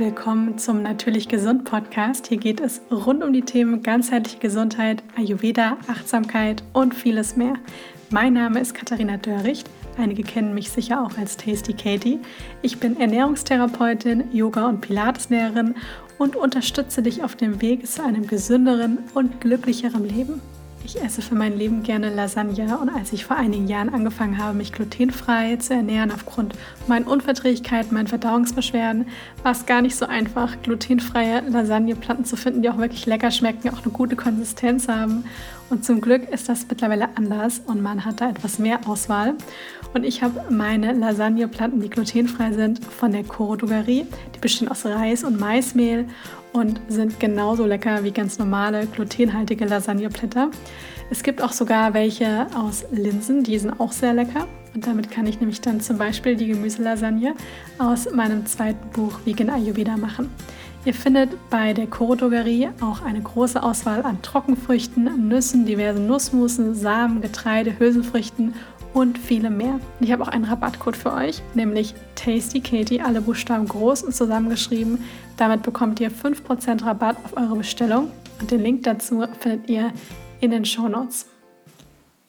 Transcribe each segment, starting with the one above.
Willkommen zum Natürlich Gesund Podcast. Hier geht es rund um die Themen ganzheitliche Gesundheit, Ayurveda, Achtsamkeit und vieles mehr. Mein Name ist Katharina Dörricht. Einige kennen mich sicher auch als Tasty Katie. Ich bin Ernährungstherapeutin, Yoga- und Pilateslehrerin und unterstütze dich auf dem Weg zu einem gesünderen und glücklicheren Leben. Ich esse für mein Leben gerne Lasagne und als ich vor einigen Jahren angefangen habe, mich glutenfrei zu ernähren aufgrund meiner Unverträglichkeiten, meinen Verdauungsbeschwerden, war es gar nicht so einfach, glutenfreie Lasagneplatten zu finden, die auch wirklich lecker schmecken, auch eine gute Konsistenz haben. Und zum Glück ist das mittlerweile anders und man hat da etwas mehr Auswahl. Und ich habe meine Lasagneplatten, die glutenfrei sind, von der Coro Drogerie. Die bestehen aus Reis und Maismehl und sind genauso lecker wie ganz normale glutenhaltige Lasagneblätter. Es gibt auch sogar welche aus Linsen, die sind auch sehr lecker. Und damit kann ich nämlich dann zum Beispiel die Gemüselasagne aus meinem zweiten Buch Vegan Ayurveda machen. Ihr findet bei der Coro Drogerie auch eine große Auswahl an Trockenfrüchten, Nüssen, diversen Nussmusen, Samen, Getreide, Hülsenfrüchten und viele mehr. Ich habe auch einen Rabattcode für euch, nämlich Tasty Katie, alle Buchstaben groß und zusammengeschrieben. Damit bekommt ihr 5% Rabatt auf eure Bestellung und den Link dazu findet ihr in den Show Notes.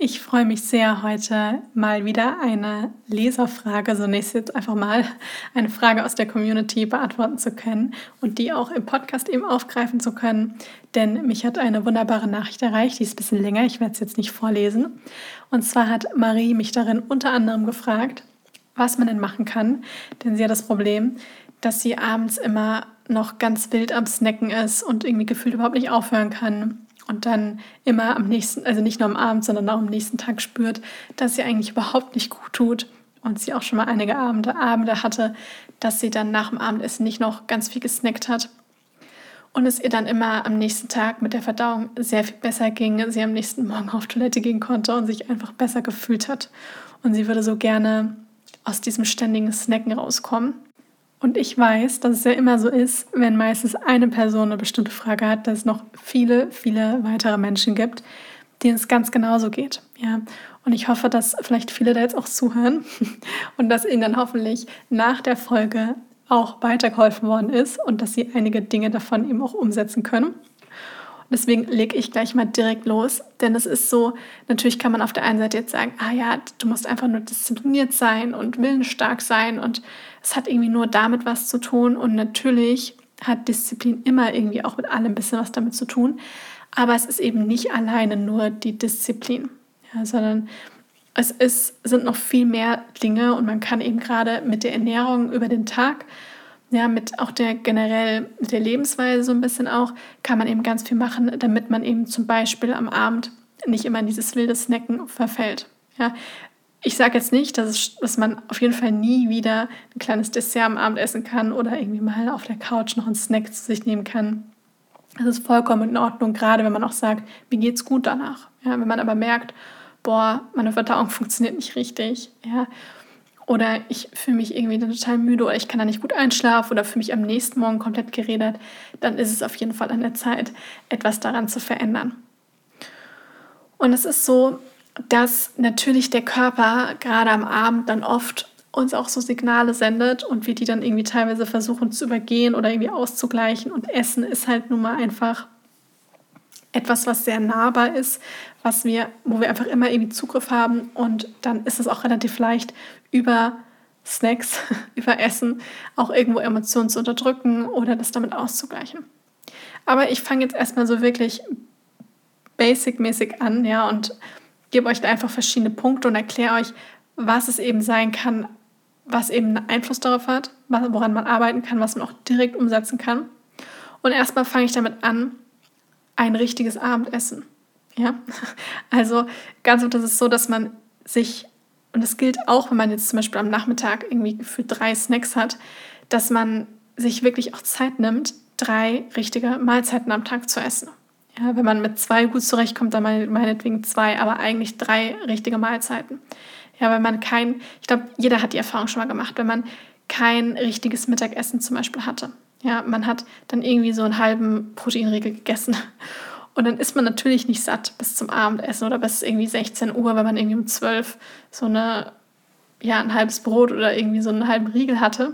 Ich freue mich sehr, heute mal wieder eine Leserfrage, so nächstes jetzt einfach mal eine Frage aus der Community beantworten zu können und die auch im Podcast eben aufgreifen zu können. Denn mich hat eine wunderbare Nachricht erreicht, die ist ein bisschen länger, ich werde es jetzt nicht vorlesen. Und zwar hat Marie mich darin unter anderem gefragt, was man denn machen kann. Denn sie hat das Problem, dass sie abends immer noch ganz wild am Snacken ist und irgendwie gefühlt überhaupt nicht aufhören kann und dann immer am nächsten, also nicht nur am Abend, sondern auch am nächsten Tag spürt, dass sie eigentlich überhaupt nicht gut tut und sie auch schon mal einige Abende, Abende hatte, dass sie dann nach dem Abendessen nicht noch ganz viel gesnackt hat und es ihr dann immer am nächsten Tag mit der Verdauung sehr viel besser ging, sie am nächsten Morgen auf Toilette gehen konnte und sich einfach besser gefühlt hat und sie würde so gerne aus diesem ständigen Snacken rauskommen. Und ich weiß, dass es ja immer so ist, wenn meistens eine Person eine bestimmte Frage hat, dass es noch viele, viele weitere Menschen gibt, denen es ganz genauso geht. Ja. Und ich hoffe, dass vielleicht viele da jetzt auch zuhören und dass ihnen dann hoffentlich nach der Folge auch weitergeholfen worden ist und dass sie einige Dinge davon eben auch umsetzen können. Deswegen lege ich gleich mal direkt los, denn es ist so, natürlich kann man auf der einen Seite jetzt sagen, ah ja, du musst einfach nur diszipliniert sein und willensstark sein und es hat irgendwie nur damit was zu tun und natürlich hat Disziplin immer irgendwie auch mit allem ein bisschen was damit zu tun, aber es ist eben nicht alleine nur die Disziplin, ja, sondern es ist, sind noch viel mehr Dinge und man kann eben gerade mit der Ernährung über den Tag ja, mit auch der generell mit der Lebensweise so ein bisschen auch, kann man eben ganz viel machen, damit man eben zum Beispiel am Abend nicht immer in dieses wilde Snacken verfällt. Ja, ich sage jetzt nicht, dass, es, dass man auf jeden Fall nie wieder ein kleines Dessert am Abend essen kann oder irgendwie mal auf der Couch noch einen Snack zu sich nehmen kann. Das ist vollkommen in Ordnung, gerade wenn man auch sagt, mir geht's gut danach. Ja, wenn man aber merkt, boah, meine Verdauung funktioniert nicht richtig, ja, oder ich fühle mich irgendwie total müde oder ich kann da nicht gut einschlafen oder fühle mich am nächsten Morgen komplett geredet, dann ist es auf jeden Fall an der Zeit, etwas daran zu verändern. Und es ist so, dass natürlich der Körper gerade am Abend dann oft uns auch so Signale sendet und wir die dann irgendwie teilweise versuchen zu übergehen oder irgendwie auszugleichen. Und Essen ist halt nun mal einfach etwas, was sehr nahbar ist, was wir, wo wir einfach immer irgendwie Zugriff haben und dann ist es auch relativ leicht über Snacks, über Essen auch irgendwo Emotionen zu unterdrücken oder das damit auszugleichen. Aber ich fange jetzt erstmal so wirklich basic-mäßig an, ja, und gebe euch da einfach verschiedene Punkte und erkläre euch, was es eben sein kann, was eben einen Einfluss darauf hat, woran man arbeiten kann, was man auch direkt umsetzen kann. Und erstmal fange ich damit an, ein richtiges Abendessen. Ja, also ganz oft ist es so, dass man sich, und das gilt auch, wenn man jetzt zum Beispiel am Nachmittag irgendwie für drei Snacks hat, dass man sich wirklich auch Zeit nimmt, drei richtige Mahlzeiten am Tag zu essen. Ja, wenn man mit zwei gut zurechtkommt, dann meinetwegen zwei, aber eigentlich drei richtige Mahlzeiten. Ja, wenn man kein, ich glaube, jeder hat die Erfahrung schon mal gemacht, wenn man kein richtiges Mittagessen zum Beispiel hatte. Ja, man hat dann irgendwie so einen halben Proteinriegel gegessen. Und dann ist man natürlich nicht satt bis zum Abendessen oder bis irgendwie 16 Uhr, wenn man irgendwie um 12 so eine, ja, ein halbes Brot oder irgendwie so einen halben Riegel hatte.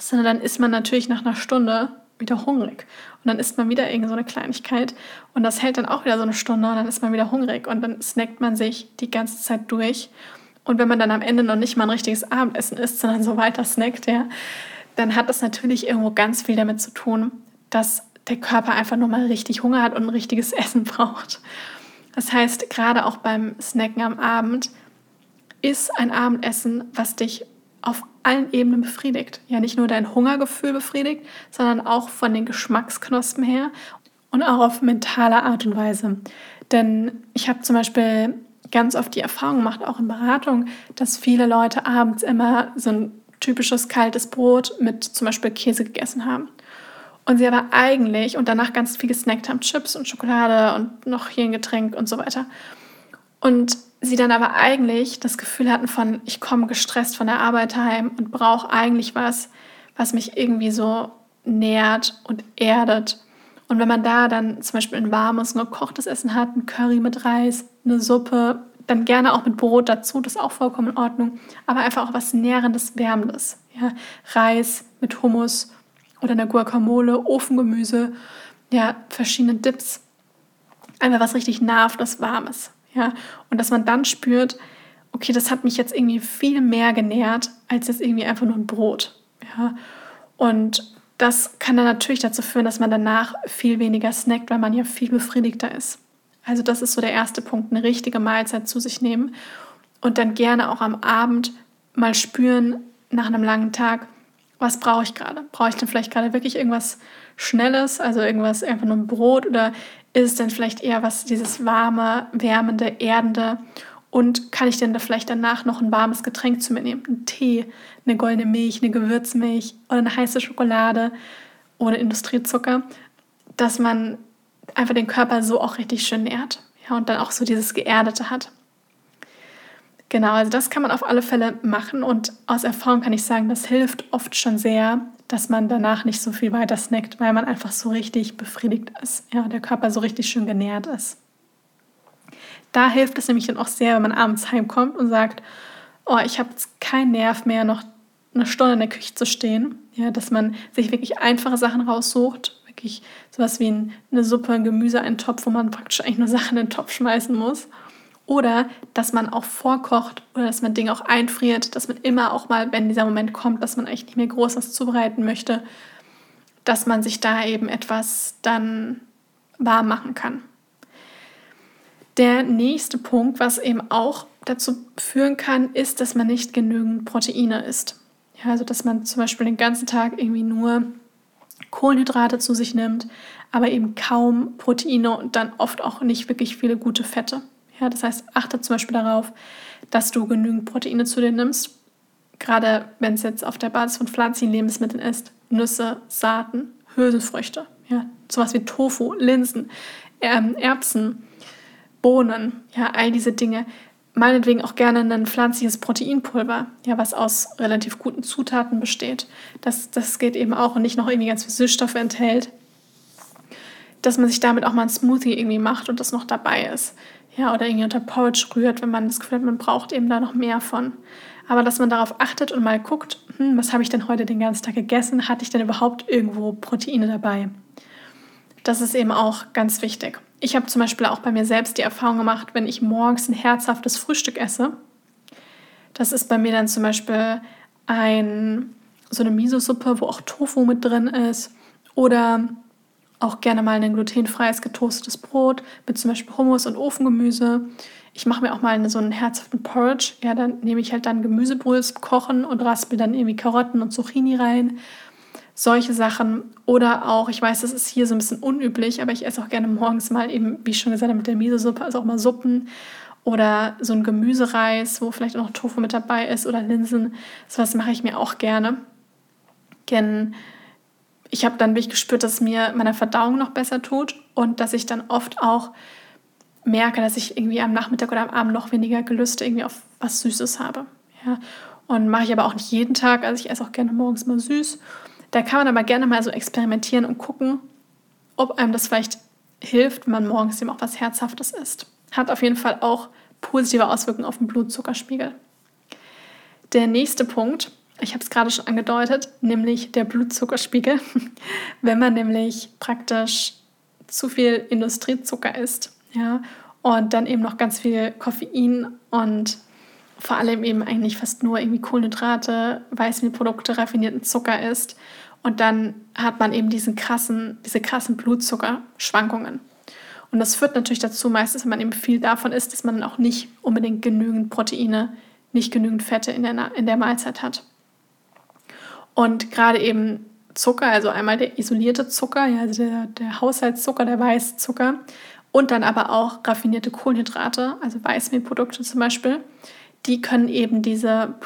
sondern dann ist man natürlich nach einer Stunde wieder hungrig. Und dann isst man wieder irgend so eine Kleinigkeit und das hält dann auch wieder so eine Stunde und dann ist man wieder hungrig und dann snackt man sich die ganze Zeit durch. Und wenn man dann am Ende noch nicht mal ein richtiges Abendessen isst, sondern so weiter snackt, ja, dann hat das natürlich irgendwo ganz viel damit zu tun, dass der Körper einfach nur mal richtig Hunger hat und ein richtiges Essen braucht. Das heißt, gerade auch beim Snacken am Abend ist ein Abendessen, was dich auf allen Ebenen befriedigt. Ja, nicht nur dein Hungergefühl befriedigt, sondern auch von den Geschmacksknospen her und auch auf mentale Art und Weise. Denn ich habe zum Beispiel ganz oft die Erfahrung gemacht, auch in Beratung, dass viele Leute abends immer so ein typisches kaltes Brot mit zum Beispiel Käse gegessen haben. Und sie aber eigentlich und danach ganz viel gesnackt haben, Chips und Schokolade und noch hier ein Getränk und so weiter. Und sie dann aber eigentlich das Gefühl hatten von, ich komme gestresst von der Arbeit heim und brauche eigentlich was, was mich irgendwie so nährt und erdet. Und wenn man da dann zum Beispiel ein warmes, nur gekochtes Essen hat, ein Curry mit Reis, eine Suppe, dann gerne auch mit Brot dazu, das ist auch vollkommen in Ordnung. Aber einfach auch was Nährendes, Wärmendes. Ja? Reis mit Hummus oder einer Guacamole, Ofengemüse, ja, verschiedene Dips. Einfach was richtig nahrhaftes, Warmes. Ja? Und dass man dann spürt, okay, das hat mich jetzt irgendwie viel mehr genährt, als jetzt irgendwie einfach nur ein Brot. Ja? Und das kann dann natürlich dazu führen, dass man danach viel weniger snackt, weil man ja viel befriedigter ist. Also das ist so der erste Punkt, eine richtige Mahlzeit zu sich nehmen und dann gerne auch am Abend mal spüren nach einem langen Tag, was brauche ich gerade? Brauche ich denn vielleicht gerade wirklich irgendwas Schnelles, also irgendwas einfach nur ein Brot oder ist es denn vielleicht eher was, dieses warme, wärmende, erdende? Und kann ich denn da vielleicht danach noch ein warmes Getränk zu mir nehmen? Ein Tee, eine goldene Milch, eine Gewürzmilch oder eine heiße Schokolade ohne Industriezucker, dass man einfach den Körper so auch richtig schön nährt. Ja, und dann auch so dieses Geerdete hat. Genau, also das kann man auf alle Fälle machen und aus Erfahrung kann ich sagen, das hilft oft schon sehr, dass man danach nicht so viel weiter snackt, weil man einfach so richtig befriedigt ist, ja, der Körper so richtig schön genährt ist. Da hilft es nämlich dann auch sehr, wenn man abends heimkommt und sagt, oh, ich habe jetzt keinen Nerv mehr, noch eine Stunde in der Küche zu stehen, ja, dass man sich wirklich einfache Sachen raussucht, wirklich sowas wie eine Suppe, ein Gemüse, ein Topf, wo man praktisch eigentlich nur Sachen in den Topf schmeißen muss oder dass man auch vorkocht oder dass man Dinge auch einfriert, dass man immer auch mal, wenn dieser Moment kommt, dass man eigentlich nicht mehr groß was zubereiten möchte, dass man sich da eben etwas dann warm machen kann. Der nächste Punkt, was eben auch dazu führen kann, ist, dass man nicht genügend Proteine isst. Ja, also dass man zum Beispiel den ganzen Tag irgendwie nur Kohlenhydrate zu sich nimmt, aber eben kaum Proteine und dann oft auch nicht wirklich viele gute Fette. Ja, das heißt, achte zum Beispiel darauf, dass du genügend Proteine zu dir nimmst. Gerade wenn es jetzt auf der Basis von pflanzlichen Lebensmitteln ist. Nüsse, Saaten, Hülsenfrüchte. Ja, sowas wie Tofu, Linsen, ähm, Erbsen, Bohnen. Ja, all diese Dinge. Meinetwegen auch gerne ein pflanzliches Proteinpulver, ja, was aus relativ guten Zutaten besteht. Das, das geht eben auch und nicht noch irgendwie ganz viele Süßstoffe enthält. Dass man sich damit auch mal ein Smoothie irgendwie macht und das noch dabei ist ja, oder irgendwie unter Porridge rührt, wenn man das Gefühl hat, man braucht eben da noch mehr von. Aber dass man darauf achtet und mal guckt, hm, was habe ich denn heute den ganzen Tag gegessen? Hatte ich denn überhaupt irgendwo Proteine dabei? Das ist eben auch ganz wichtig. Ich habe zum Beispiel auch bei mir selbst die Erfahrung gemacht, wenn ich morgens ein herzhaftes Frühstück esse, das ist bei mir dann zum Beispiel ein, so eine Miso-Suppe, wo auch Tofu mit drin ist oder auch gerne mal ein glutenfreies getoastetes Brot mit zum Beispiel Hummus und Ofengemüse. Ich mache mir auch mal so einen herzhaften Porridge. Ja, dann nehme ich halt dann Gemüsebrühe kochen und raspel dann irgendwie Karotten und Zucchini rein. Solche Sachen. Oder auch, ich weiß, das ist hier so ein bisschen unüblich, aber ich esse auch gerne morgens mal eben, wie ich schon gesagt habe, mit der Miso-Suppe, also auch mal Suppen. Oder so ein Gemüsereis, wo vielleicht auch noch Tofu mit dabei ist oder Linsen. So was mache ich mir auch gerne. Denn ich habe dann wirklich gespürt, dass es mir meiner Verdauung noch besser tut und dass ich dann oft auch merke, dass ich irgendwie am Nachmittag oder am Abend noch weniger Gelüste irgendwie auf was Süßes habe. Ja? Und mache ich aber auch nicht jeden Tag, also ich esse auch gerne morgens mal süß. Da kann man aber gerne mal so experimentieren und gucken, ob einem das vielleicht hilft, wenn man morgens eben auch was Herzhaftes isst. Hat auf jeden Fall auch positive Auswirkungen auf den Blutzuckerspiegel. Der nächste Punkt ich habe es gerade schon angedeutet, nämlich der Blutzuckerspiegel. Wenn man nämlich praktisch zu viel Industriezucker isst, ja, und dann eben noch ganz viel Koffein und vor allem eben eigentlich fast nur irgendwie Kohlenhydrate, Weißmehlprodukte, raffinierten Zucker isst. Und dann hat man eben diesen krassen, diese krassen Blutzuckerschwankungen. Und das führt natürlich dazu, meistens, wenn man eben viel davon isst, dass man auch nicht unbedingt genügend Proteine, nicht genügend Fette in der, in der Mahlzeit hat. Und gerade eben Zucker, also einmal der isolierte Zucker, ja, also der, der Haushaltszucker, der Weißzucker und dann aber auch raffinierte Kohlenhydrate, also Weißmehlprodukte zum Beispiel, die können eben diese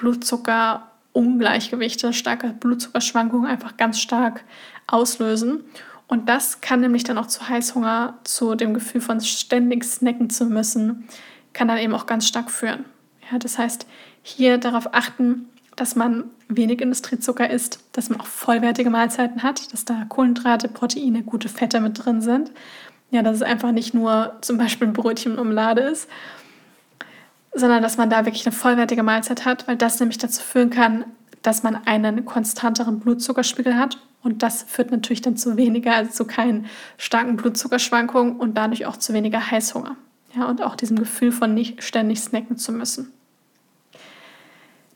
Blutzuckerungleichgewichte, starke Blutzuckerschwankungen einfach ganz stark auslösen. Und das kann nämlich dann auch zu Heißhunger, zu dem Gefühl von ständig snacken zu müssen, kann dann eben auch ganz stark führen. Ja, das heißt, hier darauf achten, dass man wenig Industriezucker isst, dass man auch vollwertige Mahlzeiten hat, dass da Kohlenhydrate, Proteine, gute Fette mit drin sind. Ja, dass es einfach nicht nur zum Beispiel ein Brötchen und Umlade ist, sondern dass man da wirklich eine vollwertige Mahlzeit hat, weil das nämlich dazu führen kann, dass man einen konstanteren Blutzuckerspiegel hat. Und das führt natürlich dann zu weniger, also zu keinen starken Blutzuckerschwankungen und dadurch auch zu weniger Heißhunger. Ja, und auch diesem Gefühl von nicht ständig snacken zu müssen.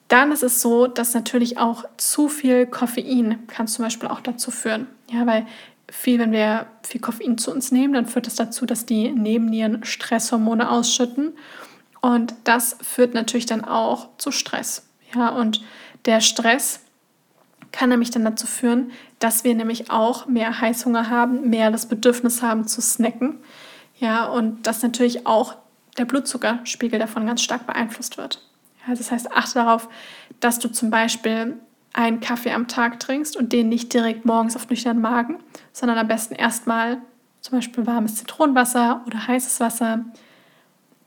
Dann ist es so, dass natürlich auch zu viel Koffein kann zum Beispiel auch dazu führen. Ja, weil viel, wenn wir viel Koffein zu uns nehmen, dann führt das dazu, dass die Nebennieren Stresshormone ausschütten. Und das führt natürlich dann auch zu Stress. Ja, und der Stress kann nämlich dann dazu führen, dass wir nämlich auch mehr Heißhunger haben, mehr das Bedürfnis haben zu snacken. Ja, und dass natürlich auch der Blutzuckerspiegel davon ganz stark beeinflusst wird. Ja, das heißt, achte darauf, dass du zum Beispiel einen Kaffee am Tag trinkst und den nicht direkt morgens auf nüchternen Magen, sondern am besten erstmal zum Beispiel warmes Zitronenwasser oder heißes Wasser,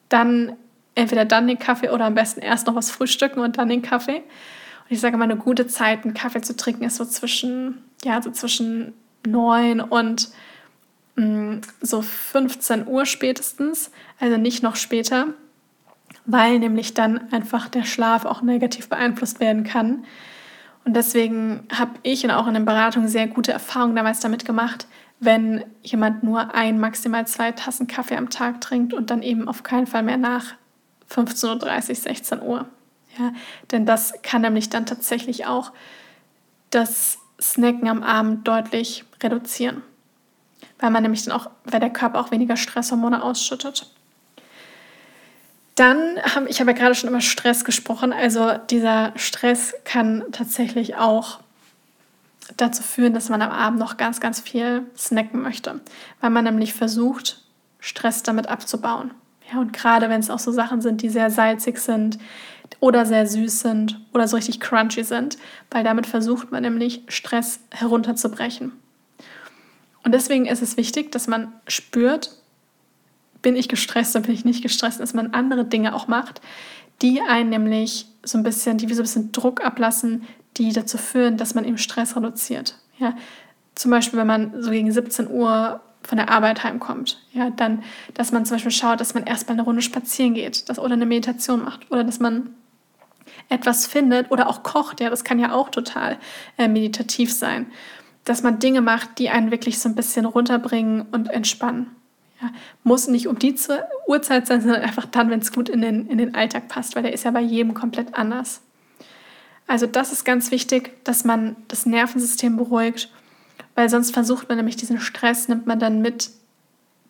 dann entweder dann den Kaffee oder am besten erst noch was frühstücken und dann den Kaffee. Und ich sage mal, eine gute Zeit, einen Kaffee zu trinken, ist so zwischen, ja, so zwischen 9 und mh, mm, so 15 Uhr spätestens, also nicht noch später weil nämlich dann einfach der Schlaf auch negativ beeinflusst werden kann. Und deswegen habe ich und auch in den Beratungen sehr gute Erfahrungen damals damit gemacht, wenn jemand nur ein, maximal zwei Tassen Kaffee am Tag trinkt und dann eben auf keinen Fall mehr nach 15.30 Uhr, 16 Uhr. Ja, denn das kann nämlich dann tatsächlich auch das Snacken am Abend deutlich reduzieren. Weil man nämlich dann auch, weil der Körper auch weniger Stresshormone ausschüttet. Dann haben, ich habe ja gerade schon über Stress gesprochen, also dieser Stress kann tatsächlich auch dazu führen, dass man am Abend noch ganz, ganz viel snacken möchte, weil man nämlich versucht, Stress damit abzubauen. Ja, und gerade wenn es auch so Sachen sind, die sehr salzig sind oder sehr süß sind oder so richtig crunchy sind, weil damit versucht man nämlich Stress herunterzubrechen. Und deswegen ist es wichtig, dass man spürt, bin ich gestresst oder bin ich nicht gestresst, dass man andere Dinge auch macht, die einen nämlich so ein bisschen, die wie so ein bisschen Druck ablassen, die dazu führen, dass man eben Stress reduziert. Ja, zum Beispiel, wenn man so gegen 17 Uhr von der Arbeit heimkommt, ja, dann, dass man zum Beispiel schaut, dass man erstmal eine Runde spazieren geht, dass, oder eine Meditation macht oder dass man etwas findet oder auch kocht, ja, das kann ja auch total äh, meditativ sein, dass man Dinge macht, die einen wirklich so ein bisschen runterbringen und entspannen. Ja, muss nicht um die Uhrzeit sein, sondern einfach dann, wenn es gut in den, in den Alltag passt, weil der ist ja bei jedem komplett anders. Also das ist ganz wichtig, dass man das Nervensystem beruhigt, weil sonst versucht man nämlich diesen Stress, nimmt man dann mit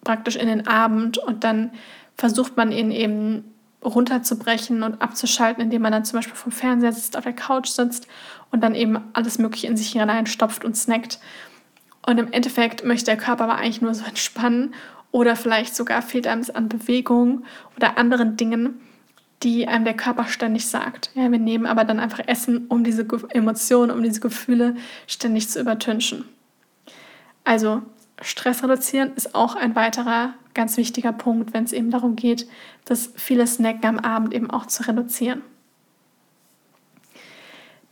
praktisch in den Abend und dann versucht man ihn eben runterzubrechen und abzuschalten, indem man dann zum Beispiel vom Fernseher sitzt, auf der Couch sitzt und dann eben alles Mögliche in sich hineinstopft und snackt. Und im Endeffekt möchte der Körper aber eigentlich nur so entspannen oder vielleicht sogar fehlt einem es an Bewegung oder anderen Dingen, die einem der Körper ständig sagt. Ja, wir nehmen aber dann einfach Essen, um diese Emotionen, um diese Gefühle ständig zu übertünchen. Also Stress reduzieren ist auch ein weiterer ganz wichtiger Punkt, wenn es eben darum geht, das viele Snacken am Abend eben auch zu reduzieren.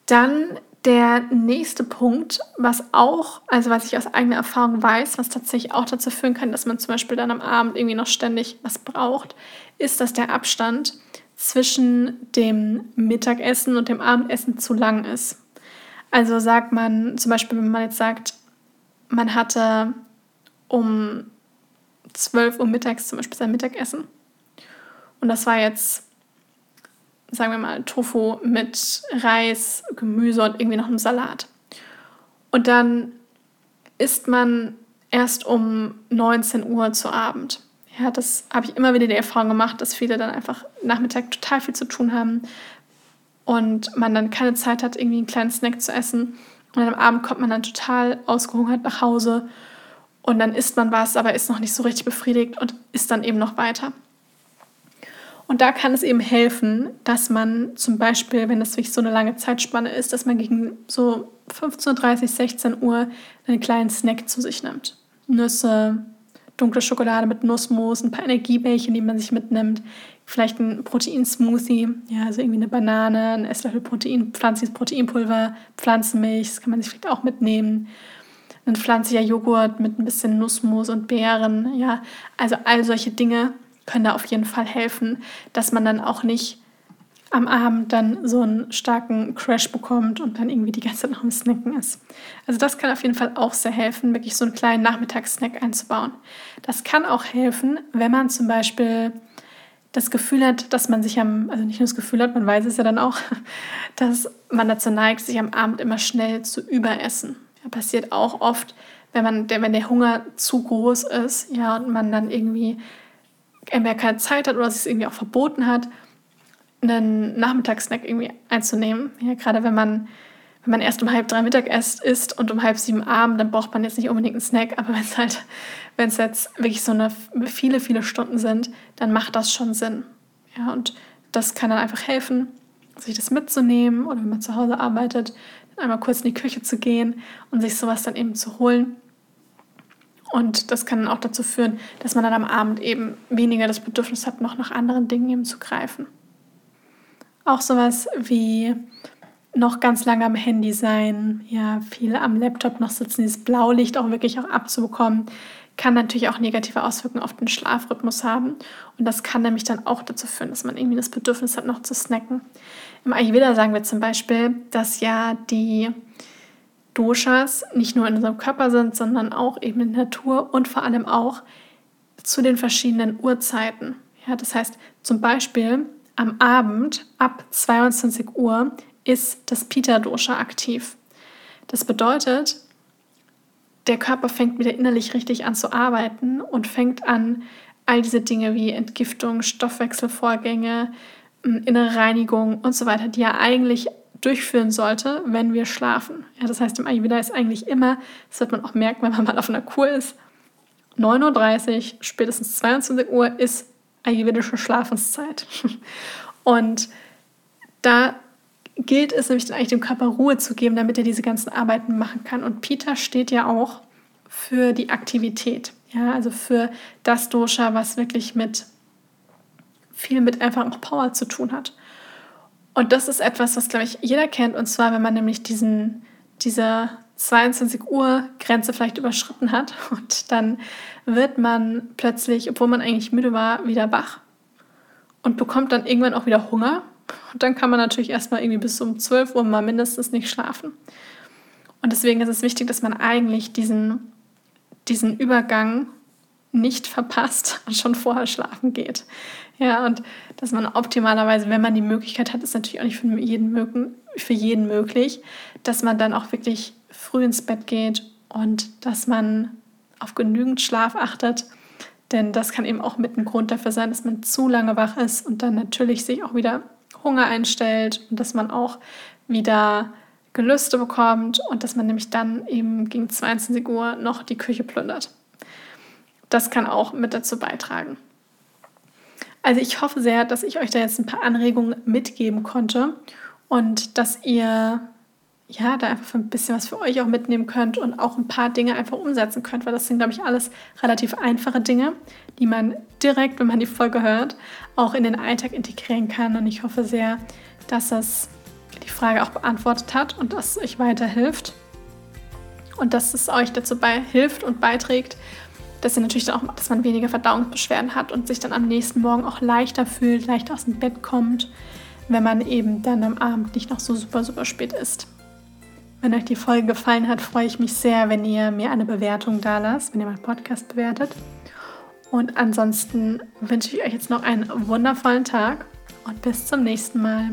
Dann der nächste Punkt, was auch, also was ich aus eigener Erfahrung weiß, was tatsächlich auch dazu führen kann, dass man zum Beispiel dann am Abend irgendwie noch ständig was braucht, ist, dass der Abstand zwischen dem Mittagessen und dem Abendessen zu lang ist. Also sagt man zum Beispiel, wenn man jetzt sagt, man hatte um 12 Uhr mittags zum Beispiel sein Mittagessen und das war jetzt, sagen wir mal, Tofu mit Reis, Gemüse und irgendwie noch einem Salat. Und dann isst man erst um 19 Uhr zu Abend. Ja, das habe ich immer wieder die Erfahrung gemacht, dass viele dann einfach Nachmittag total viel zu tun haben und man dann keine Zeit hat, irgendwie einen kleinen Snack zu essen. Und am Abend kommt man dann total ausgehungert nach Hause und dann isst man was, aber ist noch nicht so richtig befriedigt und isst dann eben noch weiter. Und da kann es eben helfen, dass man zum Beispiel, wenn das wirklich so eine lange Zeitspanne ist, dass man gegen so 15.30 16 Uhr einen kleinen Snack zu sich nimmt. Nüsse, dunkle Schokolade mit Nussmus, ein paar Energiebällchen, die man sich mitnimmt, vielleicht ein Proteinsmoothie, ja, also irgendwie eine Banane, ein Esslöffel Protein, pflanzliches Proteinpulver, Pflanzenmilch, das kann man sich vielleicht auch mitnehmen. Ein pflanzlicher Joghurt mit ein bisschen Nussmus und Beeren, ja, also all solche Dinge können da auf jeden Fall helfen, dass man dann auch nicht am Abend dann so einen starken Crash bekommt und dann irgendwie die ganze Zeit noch am Snacken ist. Also das kann auf jeden Fall auch sehr helfen, wirklich so einen kleinen Nachmittagssnack einzubauen. Das kann auch helfen, wenn man zum Beispiel das Gefühl hat, dass man sich am, also nicht nur das Gefühl hat, man weiß es ja dann auch, dass man dazu neigt, sich am Abend immer schnell zu überessen. Ja, passiert auch oft, wenn man, wenn der Hunger zu groß ist, ja, und man dann irgendwie entweder keine Zeit hat oder es irgendwie auch verboten hat, einen Nachmittagssnack irgendwie einzunehmen. Ja, gerade wenn man, wenn man erst um halb drei Mittag isst und um halb sieben Abend, dann braucht man jetzt nicht unbedingt einen Snack, aber wenn es halt, wenn es jetzt wirklich so eine viele, viele Stunden sind, dann macht das schon Sinn. Ja, und das kann dann einfach helfen, sich das mitzunehmen oder wenn man zu Hause arbeitet, dann einmal kurz in die Küche zu gehen und sich sowas dann eben zu holen. Und das kann auch dazu führen, dass man dann am Abend eben weniger das Bedürfnis hat, noch nach anderen Dingen eben zu greifen. Auch sowas wie noch ganz lange am Handy sein, ja, viel am Laptop noch sitzen, dieses Blaulicht auch wirklich auch abzubekommen, kann natürlich auch negative Auswirkungen auf den Schlafrhythmus haben. Und das kann nämlich dann auch dazu führen, dass man irgendwie das Bedürfnis hat, noch zu snacken. Im Ayurveda sagen wir zum Beispiel, dass ja die Doshas nicht nur in unserem Körper sind, sondern auch eben in der Natur und vor allem auch zu den verschiedenen Uhrzeiten. Ja, das heißt zum Beispiel am Abend ab 22 Uhr ist das Pita-Dosha aktiv. Das bedeutet, der Körper fängt wieder innerlich richtig an zu arbeiten und fängt an, all diese Dinge wie Entgiftung, Stoffwechselvorgänge, innere Reinigung und so weiter, die er eigentlich durchführen sollte, wenn wir schlafen. Ja, das heißt, im Ayurveda ist eigentlich immer, das wird man auch merken, wenn man mal auf einer Kur ist, 9.30 Uhr, spätestens 22 Uhr ist ayurvedische Schlafenszeit. Und da gilt es nämlich dann eigentlich dem Körper Ruhe zu geben, damit er diese ganzen Arbeiten machen kann. Und Peter steht ja auch für die Aktivität, ja, also für das Dosha, was wirklich mit viel mit einfach auch Power zu tun hat. Und das ist etwas, was, glaube ich, jeder kennt. Und zwar, wenn man nämlich diesen, diese 22 Uhr Grenze vielleicht überschritten hat und dann wird man plötzlich, obwohl man eigentlich müde war, wieder wach und bekommt dann irgendwann auch wieder Hunger. Und dann kann man natürlich erstmal irgendwie bis um 12 Uhr mal mindestens nicht schlafen. Und deswegen ist es wichtig, dass man eigentlich diesen, diesen Übergang nicht verpasst und schon vorher schlafen geht. Ja, und dass man optimalerweise, wenn man die Möglichkeit hat, ist natürlich auch nicht für jeden, für jeden möglich, dass man dann auch wirklich früh ins Bett geht und dass man auf genügend Schlaf achtet. Denn das kann eben auch mit ein Grund dafür sein, dass man zu lange wach ist und dann natürlich sich auch wieder Hunger einstellt und dass man auch wieder Gelüste bekommt und dass man nämlich dann eben gegen 22 Uhr noch die Küche plündert. Das kann auch mit dazu beitragen. Also ich hoffe sehr, dass ich euch da jetzt ein paar Anregungen mitgeben konnte und dass ihr ja, da einfach ein bisschen was für euch auch mitnehmen könnt und auch ein paar Dinge einfach umsetzen könnt, weil das sind, glaube ich, alles relativ einfache Dinge, die man direkt, wenn man die Folge hört, auch in den Alltag integrieren kann. Und ich hoffe sehr, dass das die Frage auch beantwortet hat und dass es euch weiterhilft und dass es euch dazu bei hilft und beiträgt, dass, natürlich auch, dass man weniger Verdauungsbeschwerden hat und sich dann am nächsten Morgen auch leichter fühlt, leicht aus dem Bett kommt, wenn man eben dann am Abend nicht noch so super, super spät isst. Wenn euch die Folge gefallen hat, freue ich mich sehr, wenn ihr mir eine Bewertung da lasst, wenn ihr meinen Podcast bewertet. Und ansonsten wünsche ich euch jetzt noch einen wundervollen Tag und bis zum nächsten Mal.